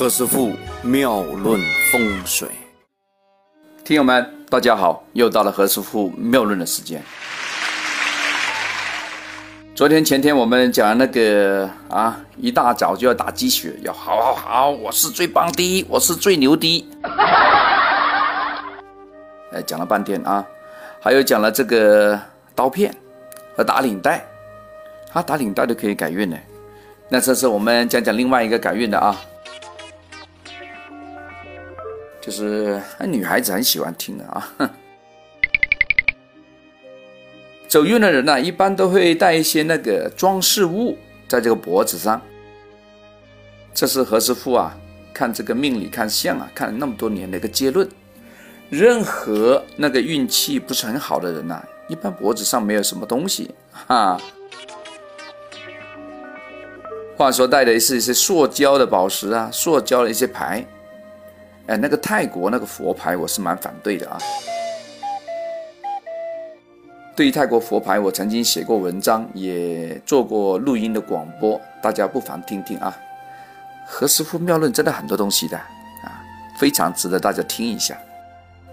何师傅妙论风水，听友们，大家好，又到了何师傅妙论的时间。昨天前天我们讲那个啊，一大早就要打鸡血，要好好好，我是最棒的，我是最牛的。哎，讲了半天啊，还有讲了这个刀片和打领带，啊，打领带都可以改运呢。那这是我们讲讲另外一个改运的啊。就是女孩子很喜欢听的啊。走运的人呢，一般都会带一些那个装饰物在这个脖子上。这是何师傅啊，看这个命理看相啊，看了那么多年的一个结论。任何那个运气不是很好的人呐，一般脖子上没有什么东西哈。话说带的是一些塑胶的宝石啊，塑胶的一些牌。哎，那个泰国那个佛牌，我是蛮反对的啊。对于泰国佛牌，我曾经写过文章，也做过录音的广播，大家不妨听听啊。何师傅妙论真的很多东西的啊，非常值得大家听一下。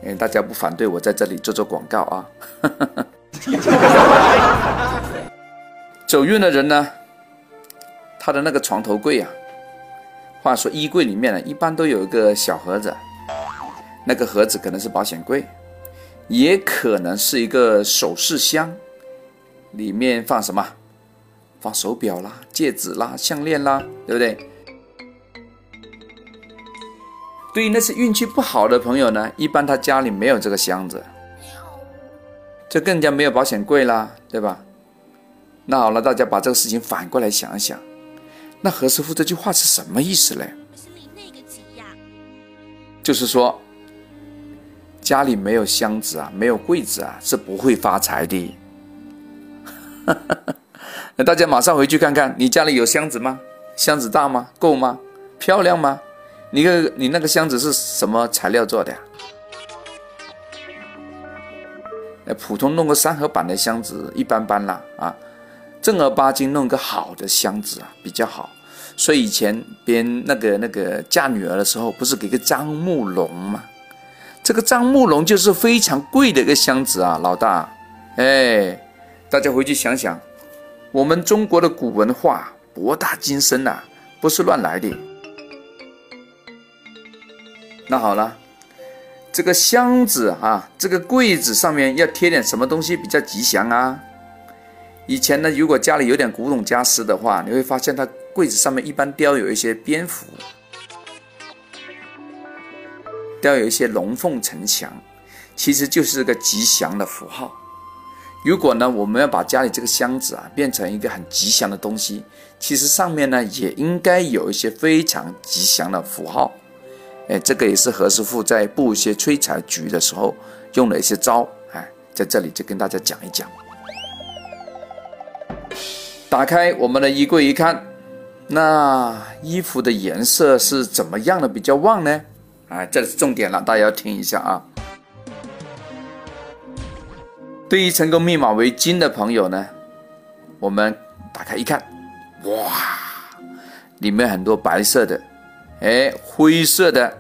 哎，大家不反对我在这里做做广告啊。走运的人呢，他的那个床头柜啊。话说衣柜里面呢，一般都有一个小盒子，那个盒子可能是保险柜，也可能是一个首饰箱，里面放什么？放手表啦、戒指啦、项链啦，对不对？对于那些运气不好的朋友呢，一般他家里没有这个箱子，就更加没有保险柜啦，对吧？那好了，大家把这个事情反过来想一想。那何师傅这句话是什么意思嘞？就是说，家里没有箱子啊，没有柜子啊，是不会发财的。那大家马上回去看看，你家里有箱子吗？箱子大吗？够吗？漂亮吗？你个你那个箱子是什么材料做的呀？那普通弄个三合板的箱子一般般啦啊。正儿八经弄个好的箱子啊比较好，所以以前别人那个那个嫁女儿的时候，不是给个樟木笼吗？这个樟木笼就是非常贵的一个箱子啊，老大，哎，大家回去想想，我们中国的古文化博大精深呐，不是乱来的。那好了，这个箱子啊，这个柜子上面要贴点什么东西比较吉祥啊？以前呢，如果家里有点古董家私的话，你会发现它柜子上面一般雕有一些蝙蝠，雕有一些龙凤呈祥，其实就是个吉祥的符号。如果呢，我们要把家里这个箱子啊变成一个很吉祥的东西，其实上面呢也应该有一些非常吉祥的符号。哎，这个也是何师傅在布一些催财局的时候用的一些招。哎，在这里就跟大家讲一讲。打开我们的衣柜一看，那衣服的颜色是怎么样的比较旺呢？哎，这是重点了，大家要听一下啊。对于成功密码为金的朋友呢，我们打开一看，哇，里面很多白色的，哎，灰色的，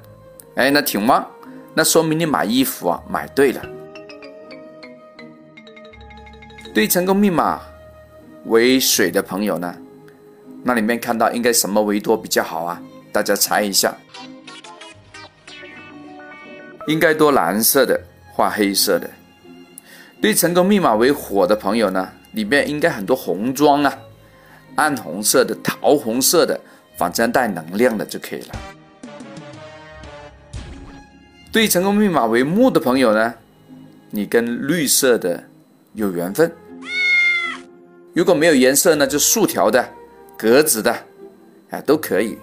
哎，那挺旺，那说明你买衣服啊买对了。对成功密码。为水的朋友呢？那里面看到应该什么维多比较好啊？大家猜一下，应该多蓝色的，画黑色的。对成功密码为火的朋友呢，里面应该很多红装啊，暗红色的、桃红色的，反正带能量的就可以了。对成功密码为木的朋友呢，你跟绿色的有缘分。如果没有颜色呢，就竖条的、格子的，哎，都可以。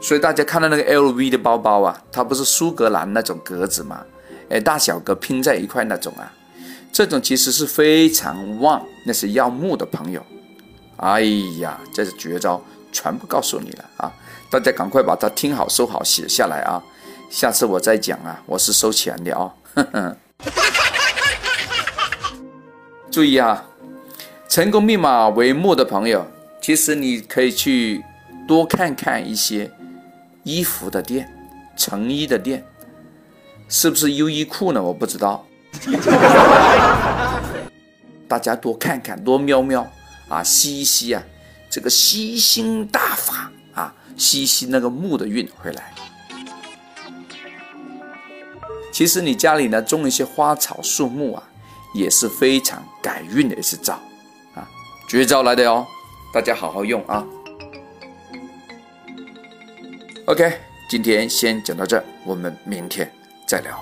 所以大家看到那个 LV 的包包啊，它不是苏格兰那种格子吗？哎，大小格拼在一块那种啊，这种其实是非常旺，那是要木的朋友。哎呀，这是绝招，全部告诉你了啊！大家赶快把它听好、收好、写下来啊！下次我再讲啊，我是收钱的啊。注意啊！成功密码为木的朋友，其实你可以去多看看一些衣服的店，成衣的店，是不是优衣库呢？我不知道。大家多看看，多瞄瞄啊，吸一吸啊，这个吸星大法啊，吸一吸那个木的运回来。其实你家里呢种一些花草树木啊，也是非常改运的一招，绝招来的哟，大家好好用啊。OK，今天先讲到这，我们明天再聊。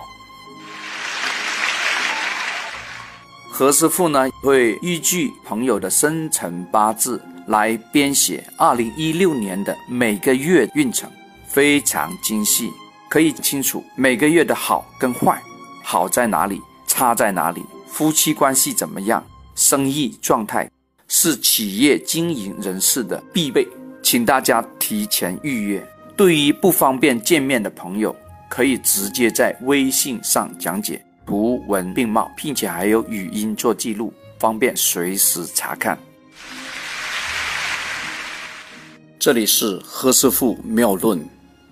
何师傅呢会依据朋友的生辰八字来编写二零一六年的每个月运程，非常精细，可以清楚每个月的好跟坏，好在哪里，差在哪里，夫妻关系怎么样，生意状态是企业经营人士的必备，请大家提前预约。对于不方便见面的朋友，可以直接在微信上讲解。图文并茂，并且还有语音做记录，方便随时查看。这里是何师傅妙论，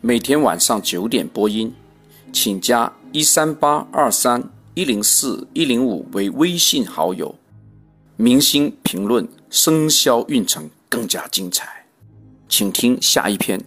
每天晚上九点播音，请加一三八二三一零四一零五为微信好友。明星评论生肖运程更加精彩，请听下一篇。